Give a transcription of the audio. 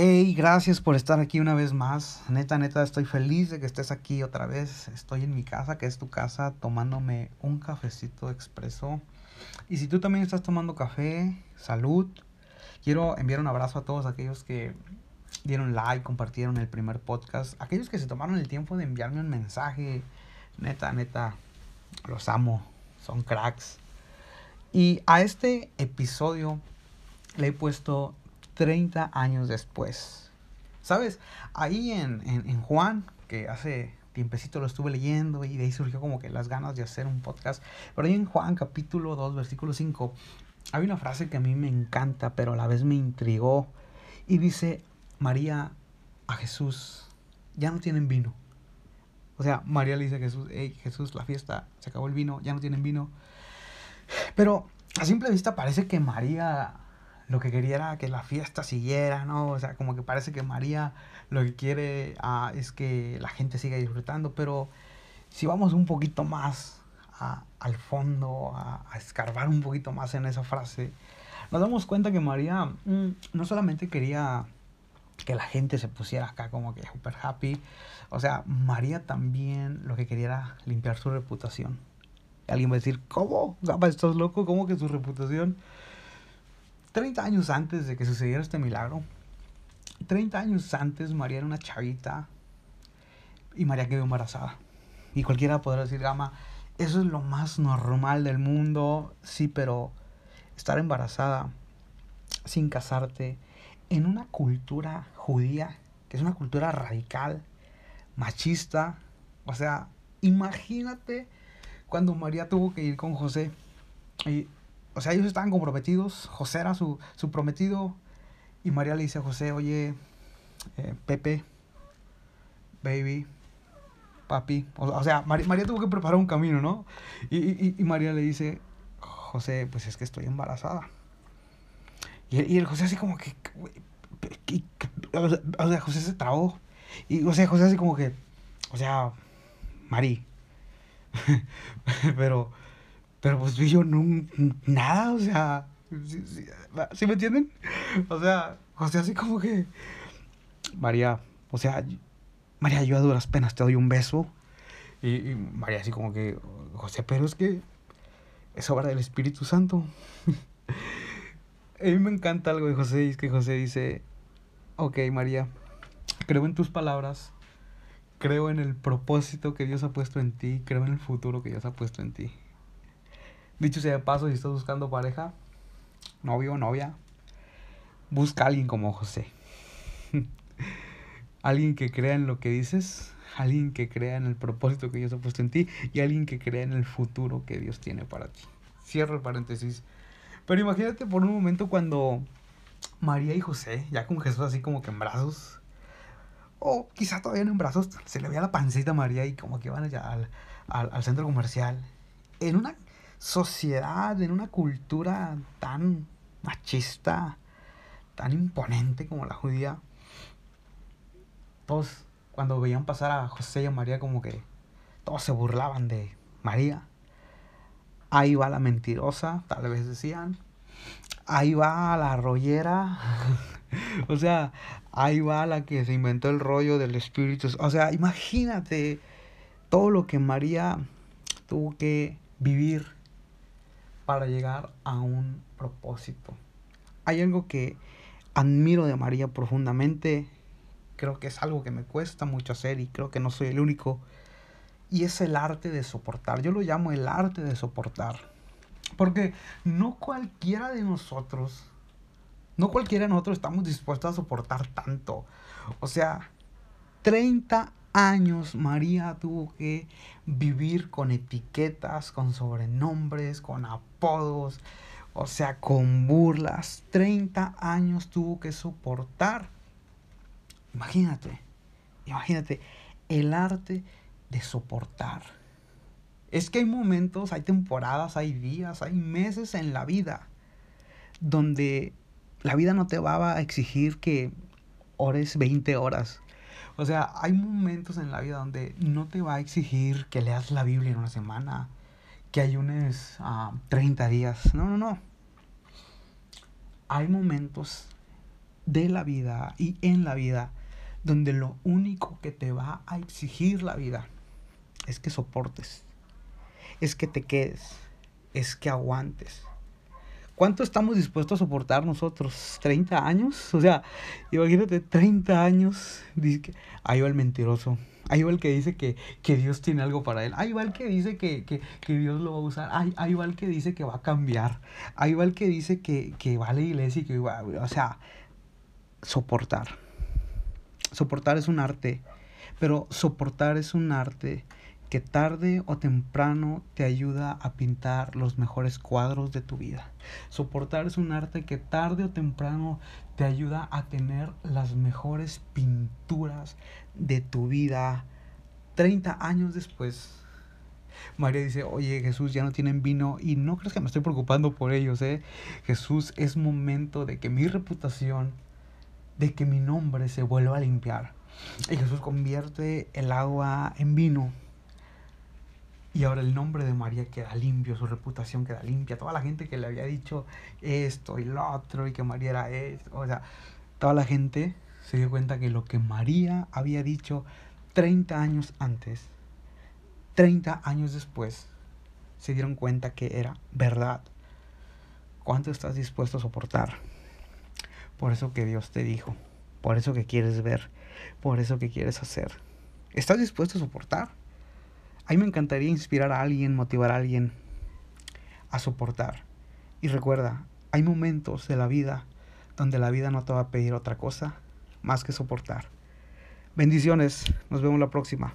Hey, gracias por estar aquí una vez más. Neta, neta, estoy feliz de que estés aquí otra vez. Estoy en mi casa, que es tu casa, tomándome un cafecito expreso. Y si tú también estás tomando café, salud. Quiero enviar un abrazo a todos aquellos que dieron like, compartieron el primer podcast. Aquellos que se tomaron el tiempo de enviarme un mensaje. Neta, neta, los amo. Son cracks. Y a este episodio le he puesto 30 años después. ¿Sabes? Ahí en, en, Juan, que hace tiempecito lo estuve leyendo y de ahí surgió como que las ganas de hacer un podcast. Pero ahí en Juan capítulo 2, versículo 5, hay una frase que a mí me encanta, pero a la vez me intrigó. Y dice, María a Jesús, ya no tienen vino. O sea, María le dice a Jesús, hey Jesús, la fiesta, se acabó el vino, ya no tienen vino. Pero a simple vista parece que María lo que quería era que la fiesta siguiera, ¿no? O sea, como que parece que María lo que quiere ah, es que la gente siga disfrutando, pero si vamos un poquito más al fondo, a, escarbar un poquito más en esa frase, nos damos cuenta que María mm, no solamente quería que la gente se pusiera acá como que super happy, o sea, María también lo que quería era limpiar su reputación. alguien va a decir, ¿cómo? ¿Estás loco? ¿Cómo que su reputación? 30 años antes de que sucediera este milagro, 30 años antes María era una chavita y María quedó embarazada. Y cualquiera podrá decir, Gama, eso es lo más normal del mundo, sí, pero estar embarazada sin casarte en una cultura judía, que es una cultura radical, machista, o sea, imagínate cuando María tuvo que ir con José y o sea, ellos estaban comprometidos, José era su, prometido, y María le dice a José, oye, eh, Pepe, baby, papi, o, sea, María, tuvo que preparar un camino, ¿no? Y, María le dice, José, pues es que estoy embarazada. Y, el José así como que, o sea, José se trabó. Y, o sea, José así como que, o sea, Mari. Pero, pero pues yo no, nada, o sea, ¿sí, me entienden? O sea, sea, así como que, María, o sea, María, yo a duras penas te doy un beso. Y, María así como que, José, pero es que es obra del Espíritu Santo. a mí me encanta algo de José, es que José dice, ok, María, creo en tus palabras, creo en el propósito que Dios ha puesto en ti, creo en el futuro que Dios ha puesto en ti. Dicho sea de paso, si estás buscando pareja, novio o novia, busca a alguien como José. alguien que crea en lo que dices, alguien que crea en el propósito que Dios ha puesto en ti y alguien que crea en el futuro que Dios tiene para ti. Cierro el paréntesis. Pero imagínate por un momento cuando María y José, ya con Jesús así como que en brazos, o quizá todavía en brazos, se le veía la pancita a María y como que van allá al, al, al centro comercial. En una sociedad, en una cultura tan machista, tan imponente como la judía, todos cuando veían pasar a José y a María como que todos se burlaban de María. Ahí va la mentirosa, tal vez decían. Ahí va la rollera. o sea, ahí va la que se inventó el rollo del espíritu. O sea, imagínate todo lo que María tuvo que vivir para llegar a un propósito. Hay algo que admiro de María profundamente, creo que es algo que me cuesta mucho hacer y creo que no soy el único, y es el arte de soportar. Yo lo llamo el arte de soportar. Porque no cualquiera de nosotros, no cualquiera de nosotros estamos dispuestos a soportar tanto. O sea, 30 años María tuvo que vivir con etiquetas, con sobrenombres, con apodos, o sea, con burlas. 30 años tuvo que soportar. Imagínate, imagínate el arte de soportar. Es que hay momentos, hay temporadas, hay días, hay meses en la vida donde la vida no te va a exigir que ores 20 horas o sea, hay momentos en la vida donde no te va a exigir que leas la Biblia en una semana, que ayunes uh, 30 días. No, no, no. Hay momentos de la vida y en la vida donde lo único que te va a exigir la vida es que soportes, es que te quedes, es que aguantes. ¿Cuánto estamos dispuestos a soportar nosotros? ¿30 años? O sea, imagínate, 30 años. Dice ahí va el mentiroso. Ahí va el que dice que, Dios tiene algo para él. Ahí va el que dice que, Dios lo va a usar. Ahí, ahí, va el que dice que va a cambiar. Ahí va el que dice que, que va a la iglesia y que va... O sea, soportar. Soportar es un arte. Pero soportar es un arte que tarde o temprano te ayuda a pintar los mejores cuadros de tu vida. Soportar es un arte que tarde o temprano te ayuda a tener las mejores pinturas de tu vida 30 años después. María dice, oye Jesús, ya no tienen vino y no crees que me estoy preocupando por ellos, ¿eh? Jesús, es momento de que mi reputación, de que mi nombre se vuelva a limpiar. Y Jesús convierte el agua en vino y ahora el nombre de María queda limpio, su reputación queda limpia. Toda la gente que le había dicho esto y lo otro y que María era esto, o sea, toda la gente se dio cuenta que lo que María había dicho 30 años antes, 30 años después, se dieron cuenta que era verdad. ¿Cuánto estás dispuesto a soportar? Por eso que Dios te dijo, por eso que quieres ver, por eso que quieres hacer. ¿Estás dispuesto a soportar? A mí me encantaría inspirar a alguien, motivar a alguien a soportar. Y recuerda, hay momentos de la vida donde la vida no te va a pedir otra cosa más que soportar. Bendiciones, nos vemos la próxima.